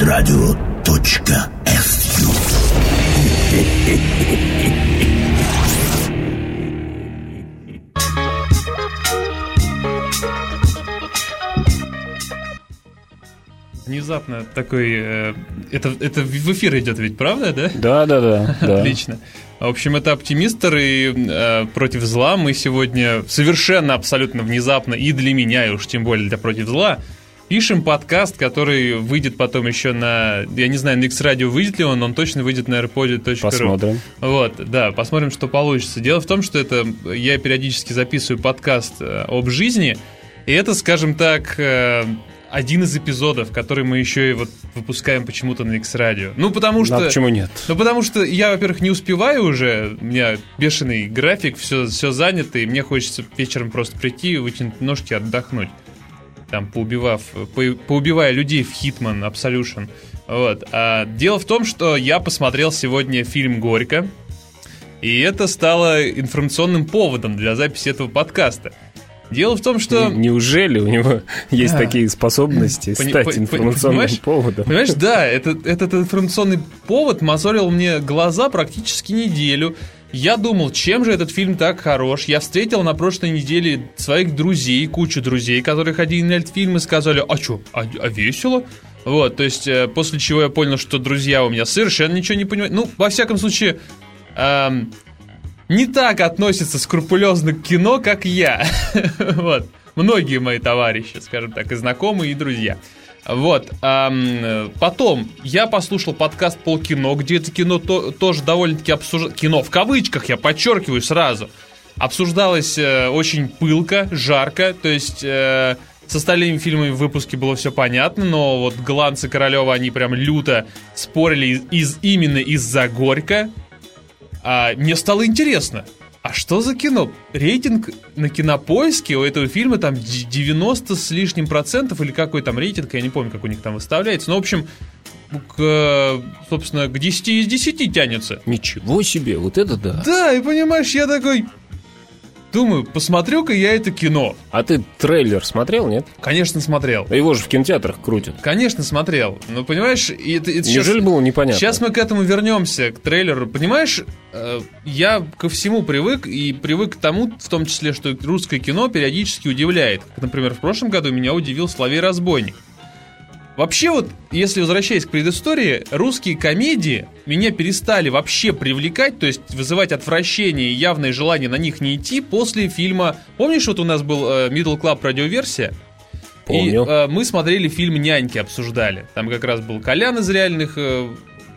xradio.su Внезапно такой... э, это, это в эфир идет ведь, правда, да? Да, да, да. да. Отлично. В общем, это «Оптимистр» и э, «Против зла». Мы сегодня совершенно, абсолютно внезапно, и для меня, и уж тем более для «Против зла», пишем подкаст, который выйдет потом еще на... Я не знаю, на X-Radio выйдет ли он, он точно выйдет на airpod.ru. Посмотрим. Вот, да, посмотрим, что получится. Дело в том, что это я периодически записываю подкаст э, об жизни, и это, скажем так, э, один из эпизодов, который мы еще и вот выпускаем почему-то на X-Radio. Ну, потому что... Ну, а почему нет? Ну, потому что я, во-первых, не успеваю уже, у меня бешеный график, все, все занято, и мне хочется вечером просто прийти, вытянуть ножки, отдохнуть. Там, поубивав, по, поубивая людей в Hitman Absolution. Вот. А дело в том, что я посмотрел сегодня фильм «Горько», и это стало информационным поводом для записи этого подкаста. Дело в том, что... Не- Неужели у него есть А. такие способности Пони- стать по- информационным понимаешь? поводом? Понимаешь, да, этот, этот информационный повод мозолил мне глаза практически неделю. Я думал, чем же этот фильм так хорош. Я встретил на прошлой неделе своих друзей, кучу друзей, которые ходили на этот фильм и сказали, а что, а, а весело? Вот, то есть, э, после чего я понял, что друзья у меня совершенно ничего не понимают. Ну, во всяком случае, эм, не так относятся скрупулезно к кино, как я. Вот. Многие мои товарищи, скажем так, и знакомые, и друзья. Вот. ам, потом я послушал подкаст Полкино, где это кино то- тоже довольно-таки обсуждалось. Кино в кавычках, я подчеркиваю сразу. Обсуждалось э, очень пылко, жарко. То есть э, с остальными фильмами в выпуске было все понятно, но вот Гланц и Королева, они прям люто спорили из, из- именно из-за Горько. А, мне стало интересно, а что за кино? Рейтинг на кинопоиске у этого фильма там д- 90 с лишним процентов, или какой там рейтинг, я не помню, как у них там выставляется. Ну, в общем, к, собственно, к 10 из 10 тянется. Ничего себе, вот это да. Да, и понимаешь, я такой... Думаю, посмотрю-ка я это кино. А ты трейлер смотрел, нет? Конечно, смотрел. Его же в кинотеатрах крутят. Конечно, смотрел. Но понимаешь, и это, это Неужели было непонятно? Сейчас мы к этому вернемся, к трейлеру. Понимаешь, э, я ко всему привык и привык к тому, в том числе, что русское кино периодически удивляет. Например, в прошлом году меня удивил Славей Разбойник. Вообще вот, если возвращаясь к предыстории, русские комедии меня перестали вообще привлекать, то есть вызывать отвращение и явное желание на них не идти после фильма... Помнишь, вот у нас был э, Middle Club радиоверсия? Помню. И э, мы смотрели фильм «Няньки», обсуждали. Там как раз был Колян из реальных э,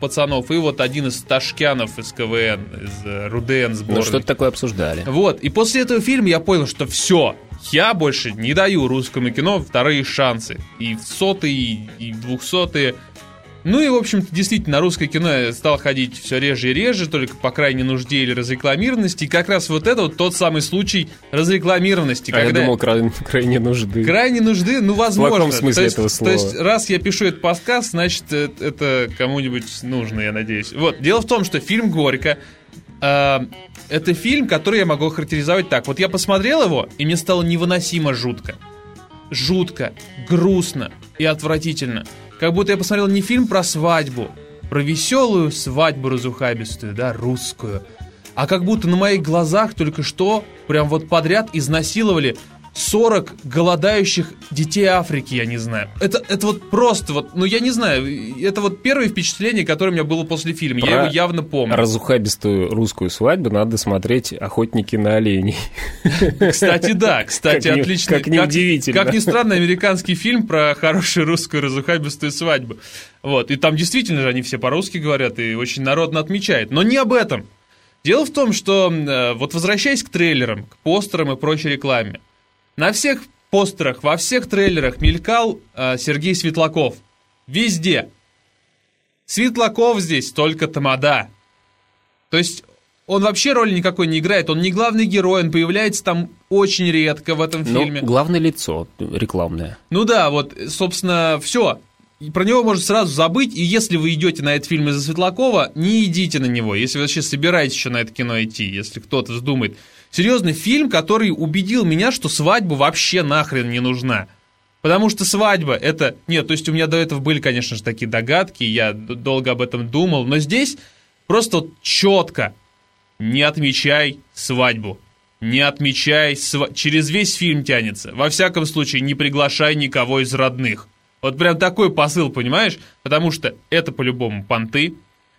пацанов и вот один из Ташкянов из КВН, из э, РУДН Ну, сборной. что-то такое обсуждали. Вот, и после этого фильма я понял, что все, я больше не даю русскому кино вторые шансы. И в сотые, и в двухсотые. Ну и, в общем-то, действительно, русское кино я стал ходить все реже и реже, только по крайней нужде или разрекламированности. И как раз вот это вот тот самый случай разрекламированности. А я когда- думал, край- крайне нужды. Крайне нужды, ну, возможно. плохом смысле то есть, этого слова. То есть, раз я пишу этот подкаст, значит, э, это кому-нибудь нужно, я надеюсь. Вот, дело в том, что фильм «Горько» э, это фильм, который я могу охарактеризовать так. Вот я посмотрел его, и мне стало невыносимо жутко. Жутко, грустно и отвратительно. Как будто я посмотрел не фильм про свадьбу, про веселую свадьбу разухабистую, да, русскую, а как будто на моих глазах только что прям вот подряд изнасиловали 40 голодающих детей Африки, я не знаю. Это, это вот просто вот, ну я не знаю, это вот первое впечатление, которое у меня было после фильма. я Про его явно помню. Разухабистую русскую свадьбу надо смотреть «Охотники на оленей». Кстати, да, кстати, Как отличный. как неудивительно. Как ни странно, американский фильм про хорошую русскую разухабистую свадьбу. Вот, и там действительно же они все по-русски говорят и очень народно отмечают. Но не об этом. Дело в том, что э, вот возвращаясь к трейлерам, к постерам и прочей рекламе, на всех постерах, во всех трейлерах мелькал э, Сергей Светлаков. Везде. Светлаков здесь только тамада. То есть он вообще роли никакой не играет, он не главный герой, он появляется там очень редко в этом Ну, фильме. главное лицо рекламное. Ну да, вот, собственно, все. Про него можно сразу забыть, и если вы идете на этот фильм из-за Светлакова, не идите на него, если вы вообще собираетесь еще на это кино идти, если кто-то вздумает. Серьезный фильм, который убедил меня, что свадьба вообще нахрен не нужна. Потому что свадьба это... Нет, то есть у меня до этого были, конечно же, такие догадки, я долго об этом думал, но здесь просто вот четко не отмечай свадьбу. Не отмечай, св... через весь фильм тянется. Во всяком случае, не приглашай никого из родных. Вот прям такой посыл, понимаешь? Потому что это по-любому понты,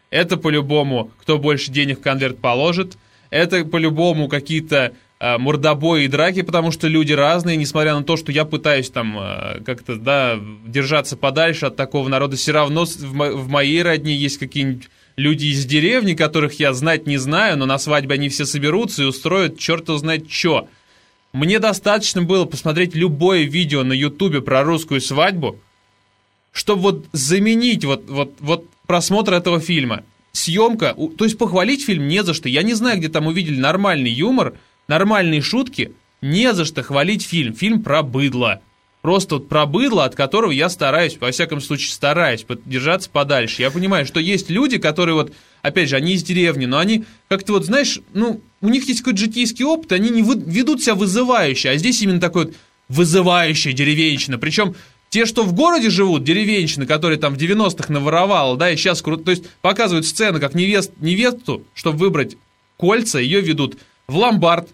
это по-любому кто больше денег в конверт положит, это по-любому какие-то э, мордобои и драки, потому что люди разные, несмотря на то, что я пытаюсь там э, как-то, да, держаться подальше от такого народа, все равно в моей родне есть какие-нибудь люди из деревни, которых я знать не знаю, но на свадьбе они все соберутся и устроят черт знает что. Мне достаточно было посмотреть любое видео на ютубе про русскую свадьбу, чтобы вот заменить вот, вот, вот просмотр этого фильма. Съемка, то есть похвалить фильм не за что. Я не знаю, где там увидели нормальный юмор, нормальные шутки. Не за что хвалить фильм. Фильм про быдло. Просто вот про быдло, от которого я стараюсь, во всяком случае стараюсь держаться подальше. Я понимаю, что есть люди, которые вот, опять же, они из деревни, но они как-то вот, знаешь, ну, у них есть какой-то житейский опыт, они не вы, ведут себя вызывающе, а здесь именно такой вот вызывающая деревенщина. Причем те, что в городе живут, деревенщины, которые там в 90-х наворовал, да, и сейчас круто, то есть показывают сцены, как невест, невесту, чтобы выбрать кольца, ее ведут в ломбард,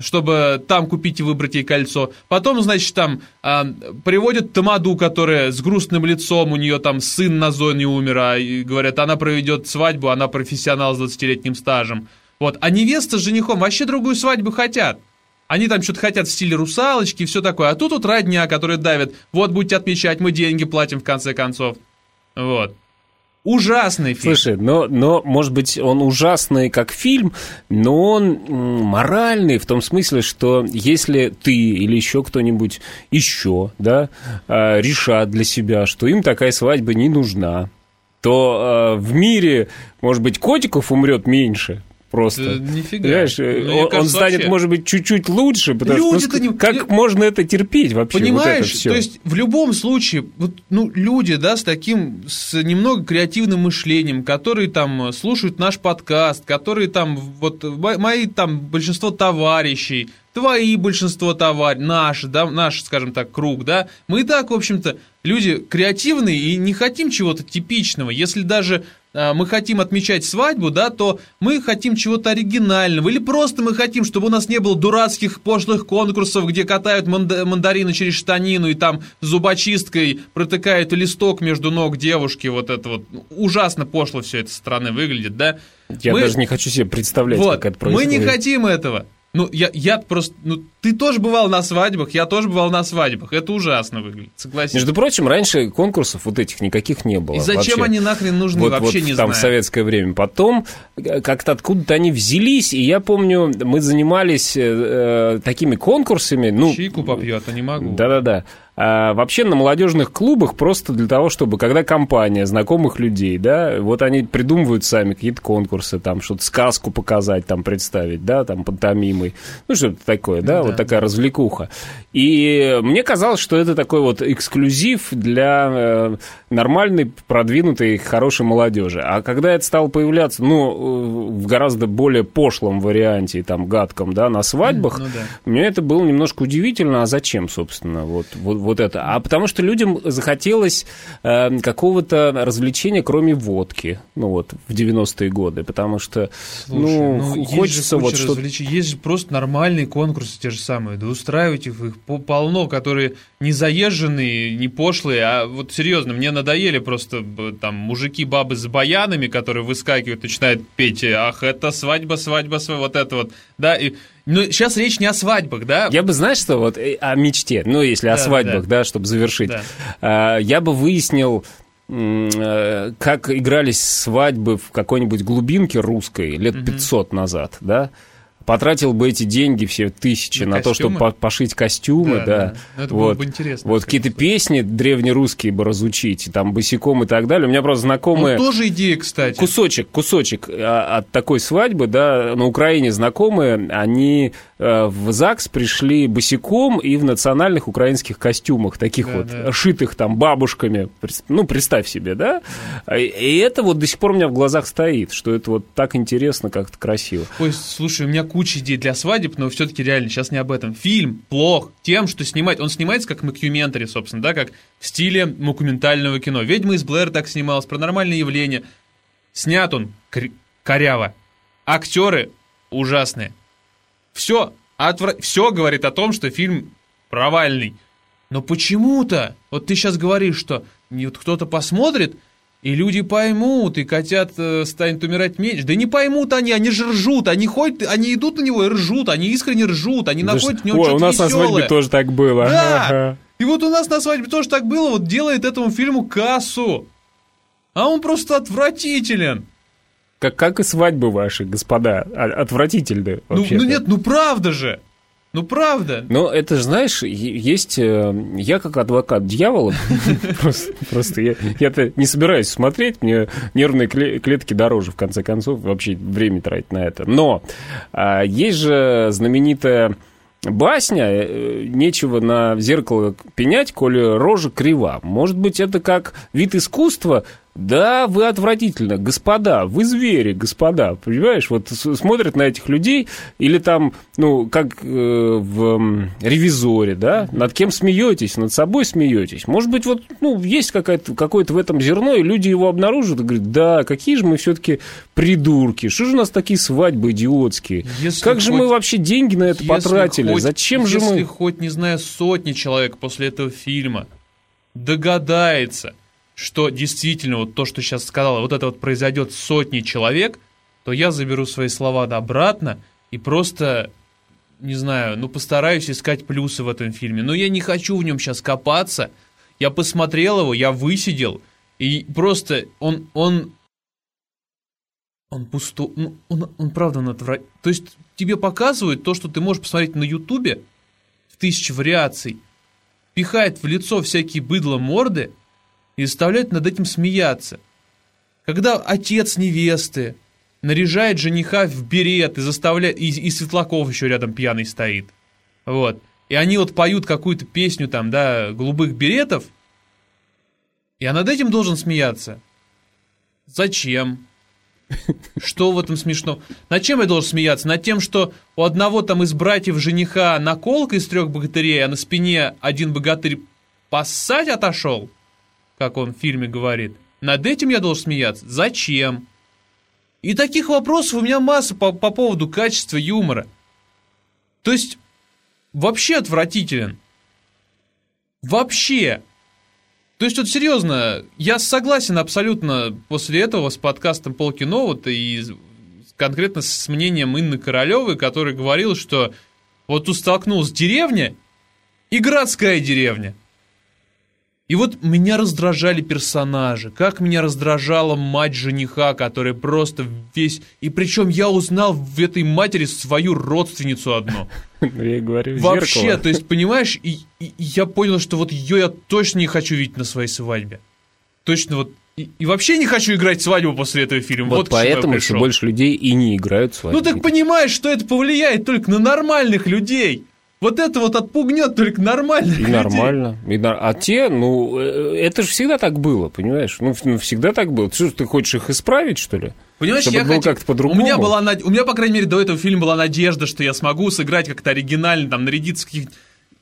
чтобы там купить и выбрать ей кольцо. Потом, значит, там а, приводят Тамаду, которая с грустным лицом, у нее там сын на зоне умер, а, и говорят, она проведет свадьбу, она профессионал с 20-летним стажем. Вот. А невеста с женихом вообще другую свадьбу хотят. Они там что-то хотят в стиле русалочки и все такое. А тут вот родня, которые давят, вот будете отмечать, мы деньги платим в конце концов. Вот. Ужасный фильм. Слушай, но, но, может быть, он ужасный как фильм, но он моральный в том смысле, что если ты или еще кто-нибудь еще, да, а, решат для себя, что им такая свадьба не нужна, то э, в мире, может быть, котиков умрет меньше, просто. Да, нифига. Понимаешь, ну, он, кажется, станет, вообще... может быть, чуть-чуть лучше, потому люди что ну, не... как можно это терпеть вообще? Понимаешь, вот это то есть в любом случае, вот, ну, люди, да, с таким, с немного креативным мышлением, которые там слушают наш подкаст, которые там, вот, мои там большинство товарищей, твои большинство товарищей, наш, да, наш, скажем так, круг, да, мы и так, в общем-то, люди креативные и не хотим чего-то типичного. Если даже мы хотим отмечать свадьбу, да, то мы хотим чего-то оригинального. Или просто мы хотим, чтобы у нас не было дурацких пошлых конкурсов, где катают мандарины через штанину и там зубочисткой протыкают листок между ног девушки. Вот это вот ужасно пошло все это со стороны выглядит, да. Я мы... даже не хочу себе представлять, вот, как это происходит. Мы не хотим этого. Ну, я, я просто... Ну, ты тоже бывал на свадьбах, я тоже бывал на свадьбах. Это ужасно выглядит, согласись. Между прочим, раньше конкурсов вот этих никаких не было. И зачем вообще. они нахрен нужны, вот, вообще вот не там знаю. в советское время. Потом э, как-то откуда-то они взялись, и я помню, мы занимались э, э такими конкурсами. Ну, Чайку попьет, а не могу. Да-да-да. А вообще на молодежных клубах просто для того, чтобы, когда компания знакомых людей, да, вот они придумывают сами какие-то конкурсы, там, что-то сказку показать, там, представить, да, там, пантомимой, ну, что-то такое, да, да, вот такая развлекуха. И мне казалось, что это такой вот эксклюзив для э, нормальной, продвинутой, хорошей молодежи. А когда это стало появляться, ну, в гораздо более пошлом варианте, там, гадком, да, на свадьбах, ну, да. мне это было немножко удивительно, а зачем, собственно, вот, вот вот это, а потому что людям захотелось э, какого-то развлечения, кроме водки, ну вот, в 90-е годы, потому что, Слушай, ну, ну хочется вот что развлеч... Есть же просто нормальные конкурсы те же самые, да устраивайте их, их полно, которые не заезженные, не пошлые, а вот серьезно, мне надоели просто там мужики, бабы с баянами, которые выскакивают, начинают петь, ах, это свадьба, свадьба, свадьба, вот это вот, да, и но сейчас речь не о свадьбах, да? Я бы, знаешь, что вот э, о мечте, ну, если да, о свадьбах, да, да чтобы завершить. Да. А, я бы выяснил, э, как игрались свадьбы в какой-нибудь глубинке русской лет угу. 500 назад, да? Потратил бы эти деньги, все тысячи, на, на то, чтобы пошить костюмы, да. да. да. Ну, это вот. было бы интересно. Вот какие-то песни древнерусские бы разучить, там, босиком и так далее. У меня просто знакомые... Ну, тоже идея, кстати. Кусочек, кусочек а, от такой свадьбы, да, на Украине знакомые, они э, в ЗАГС пришли босиком и в национальных украинских костюмах, таких да, вот, да. шитых там бабушками. Ну, представь себе, да? И это вот до сих пор у меня в глазах стоит, что это вот так интересно, как-то красиво. Ой, слушай, у меня куча идей для свадеб, но все-таки реально сейчас не об этом. Фильм плох тем, что снимает... Он снимается как мокюментари, собственно, да, как в стиле мокументального кино. «Ведьма из Блэр» так снималась, «Паранормальные явления». Снят он коряво. Актеры ужасные. Все, отвра... все говорит о том, что фильм провальный. Но почему-то, вот ты сейчас говоришь, что вот кто-то посмотрит, и люди поймут, и котят э, станет умирать меньше. Да не поймут они, они же ржут, они ходят, они идут на него и ржут, они искренне ржут, они находят в нем что-то у нас веселое. на свадьбе тоже так было. Да, ага. и вот у нас на свадьбе тоже так было, вот делает этому фильму кассу. А он просто отвратителен. Как, как и свадьбы ваши, господа, отвратительные. Ну, ну нет, ну правда же. Ну, правда. Ну, это же, знаешь, есть... Э, я как адвокат дьявола, просто я-то не собираюсь смотреть, мне нервные клетки дороже, в конце концов, вообще время тратить на это. Но а, есть же знаменитая басня, э, нечего на зеркало пенять, коли рожа крива. Может быть, это как вид искусства, да, вы отвратительно, господа, вы звери, господа, понимаешь? Вот смотрят на этих людей, или там, ну, как э, в ревизоре, да, над кем смеетесь, над собой смеетесь. Может быть, вот, ну, есть какое-то какое в этом зерно, и люди его обнаружат и говорят, да, какие же мы все-таки придурки, что же у нас такие свадьбы идиотские? Если как хоть, же мы вообще деньги на это потратили? Хоть, Зачем же мы... Если хоть, не знаю, сотни человек после этого фильма догадается, что действительно вот то, что сейчас сказала, вот это вот произойдет сотни человек, то я заберу свои слова обратно и просто, не знаю, ну постараюсь искать плюсы в этом фильме. Но я не хочу в нем сейчас копаться. Я посмотрел его, я высидел, и просто он, он, он пусто, ну, он, он правда он отвра... То есть тебе показывают то, что ты можешь посмотреть на Ютубе в тысячи вариаций, пихает в лицо всякие быдло морды, и заставляют над этим смеяться. Когда отец невесты наряжает жениха в берет и заставляет... И, и Светлаков еще рядом пьяный стоит. Вот. И они вот поют какую-то песню там, да, голубых беретов, я над этим должен смеяться. Зачем? Что в этом смешно? Над чем я должен смеяться? Над тем, что у одного там из братьев жениха наколка из трех богатырей, а на спине один богатырь поссать отошел? Как он в фильме говорит. Над этим я должен смеяться? Зачем? И таких вопросов у меня масса по, по поводу качества юмора. То есть, вообще отвратителен. Вообще. То есть, вот серьезно, я согласен абсолютно после этого с подкастом Полкино, вот и конкретно с мнением Инны Королевой, которая говорила, что вот тут столкнулась деревня и городская деревня. И вот меня раздражали персонажи, как меня раздражала мать жениха, которая просто весь... И причем я узнал в этой матери свою родственницу одну. Ну, я говорю, Вообще, то есть, понимаешь, и, и я понял, что вот ее я точно не хочу видеть на своей свадьбе. Точно вот и, и вообще не хочу играть свадьбу после этого фильма. Вот, вот поэтому все больше людей и не играют свадьбу. Ну так понимаешь, что это повлияет только на нормальных людей. Вот это вот отпугнет только нормально. И нормально. И, а те, ну, э, это же всегда так было, понимаешь? Ну, ну всегда так было. Что, ты хочешь их исправить, что ли? Понимаешь, Чтобы я было как-то по-другому. У меня была, у меня, по крайней мере, до этого фильма была надежда, что я смогу сыграть как-то оригинально, там, нарядиться в каких-то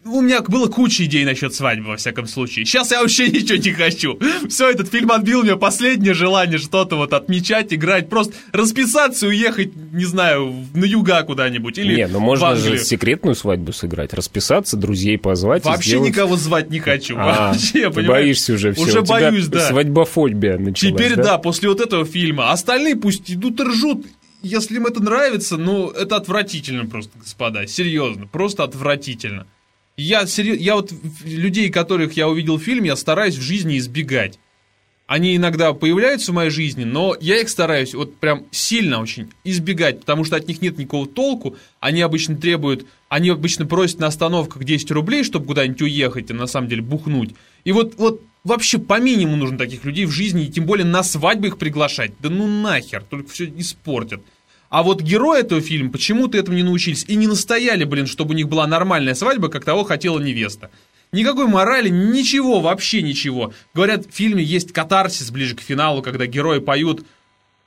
у меня было куча идей насчет свадьбы, во всяком случае. Сейчас я вообще ничего не хочу. Все, этот фильм отбил мне последнее желание что-то вот отмечать, играть, просто расписаться и уехать, не знаю, на юга куда-нибудь. Или не, ну можно же секретную свадьбу сыграть, расписаться, друзей позвать. Вообще сделать... никого звать не хочу. А, вообще, ты боишься уже все. Уже боюсь, да. Свадьбофобия началась, Теперь, да? да, после вот этого фильма. Остальные пусть идут и ржут если им это нравится, ну, это отвратительно просто, господа, серьезно, просто отвратительно. Я, серьез... я вот людей, которых я увидел в фильме, я стараюсь в жизни избегать. Они иногда появляются в моей жизни, но я их стараюсь вот прям сильно очень избегать, потому что от них нет никакого толку. Они обычно требуют, они обычно просят на остановках 10 рублей, чтобы куда-нибудь уехать и на самом деле бухнуть. И вот, вот вообще по минимуму нужно таких людей в жизни, и тем более на свадьбы их приглашать. Да ну нахер, только все испортят. А вот герои этого фильма почему-то этому не научились и не настояли, блин, чтобы у них была нормальная свадьба, как того хотела невеста. Никакой морали, ничего, вообще ничего. Говорят, в фильме есть катарсис ближе к финалу, когда герои поют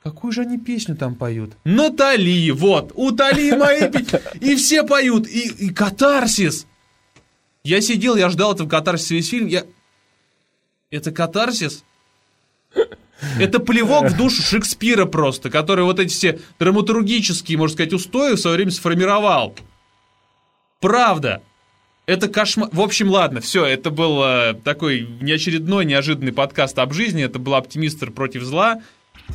Какую же они песню там поют? Натали, вот, утоли мои песни. И все поют, и, и катарсис. Я сидел, я ждал этого катарсиса весь фильм. Я... Это катарсис? Это плевок в душу Шекспира просто, который вот эти все драматургические, можно сказать, устои в свое время сформировал. Правда. Это кошмар. В общем, ладно, все, это был э, такой неочередной, неожиданный подкаст об жизни. Это был оптимистр против зла.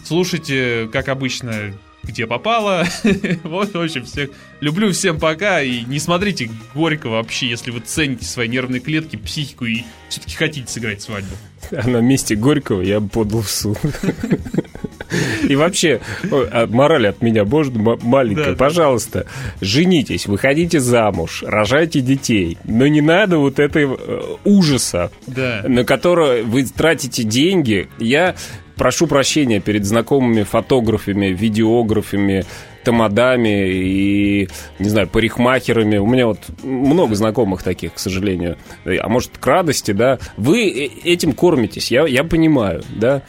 Слушайте, как обычно, где попало. вот, в общем, всех люблю, всем пока. И не смотрите горько вообще, если вы цените свои нервные клетки, психику и все-таки хотите сыграть свадьбу. А на месте Горького я подал в суд. И вообще, а мораль от меня, можно, маленькая, да, пожалуйста, женитесь, выходите замуж, рожайте детей, но не надо вот этой э, ужаса, да. на который вы тратите деньги. Я прошу прощения перед знакомыми фотографами, видеографами, тамадами и, не знаю, парикмахерами. У меня вот много знакомых таких, к сожалению. А может, к радости, да. Вы э, этим кормитесь, я, я понимаю, да.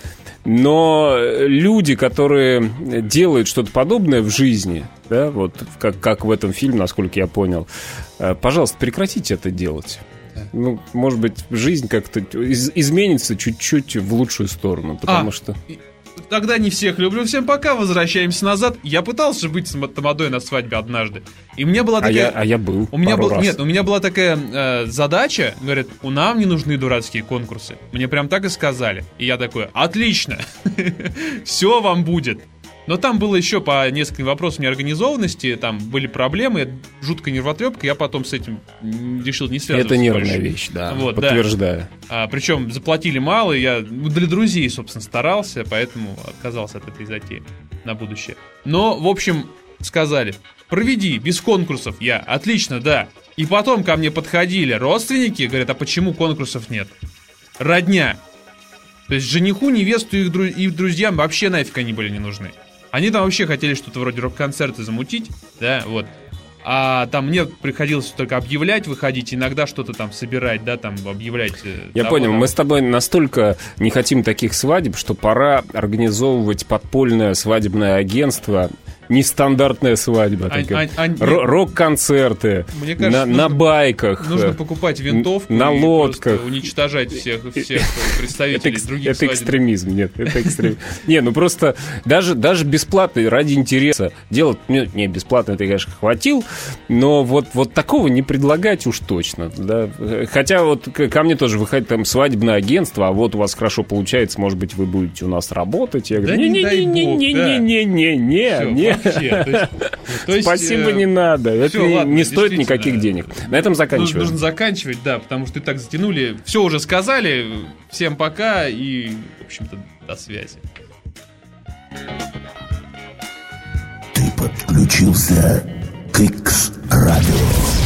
Но люди, которые делают что-то подобное в жизни, да, вот как, как в этом фильме, насколько я понял, э, пожалуйста, прекратите это делать ну, может быть, жизнь как-то из- изменится чуть-чуть в лучшую сторону, потому а, что... Тогда не всех люблю. Всем пока. Возвращаемся назад. Я пытался быть с тамадой на свадьбе однажды. И у меня была такая... А я, а я был у меня был... раз. Нет, у меня была такая э, задача. Говорят, у нам не нужны дурацкие конкурсы. Мне прям так и сказали. И я такой, отлично. Все вам будет. Но там было еще по нескольким вопросам неорганизованности, там были проблемы, жуткая нервотрепка, я потом с этим решил не связываться. Это нервная больше. вещь, да, вот, подтверждаю. Да. А, причем заплатили мало, я ну, для друзей, собственно, старался, поэтому отказался от этой затеи на будущее. Но, в общем, сказали, проведи, без конкурсов. Я, отлично, да. И потом ко мне подходили родственники, говорят, а почему конкурсов нет? Родня. То есть жениху, невесту и их друзьям вообще нафиг они были не нужны. Они там вообще хотели что-то вроде рок-концерта замутить, да, вот. А там мне приходилось только объявлять, выходить, иногда что-то там собирать, да, там объявлять. Э, Я того, понял, там. мы с тобой настолько не хотим таких свадеб, что пора организовывать подпольное свадебное агентство нестандартная свадьба. А, а, а, Рок-концерты на, на байках. Нужно покупать винтовку на лодках. уничтожать всех, всех представителей это, других Это экстремизм, нет, это экстремизм. Не, ну просто даже, даже бесплатно, ради интереса делать, не, бесплатно это, конечно, хватил, но вот, вот такого не предлагать уж точно. Да? Хотя вот ко мне тоже выходит там свадебное агентство, а вот у вас хорошо получается, может быть, вы будете у нас работать. Я говорю, не-не-не-не-не-не-не-не, вообще. То есть, Спасибо, э, не надо. Это все, ладно, не стоит никаких денег. На этом заканчиваем. Нужно заканчивать, да, потому что и так затянули. Все уже сказали. Всем пока и, в общем-то, до связи. Ты подключился к X-Radio.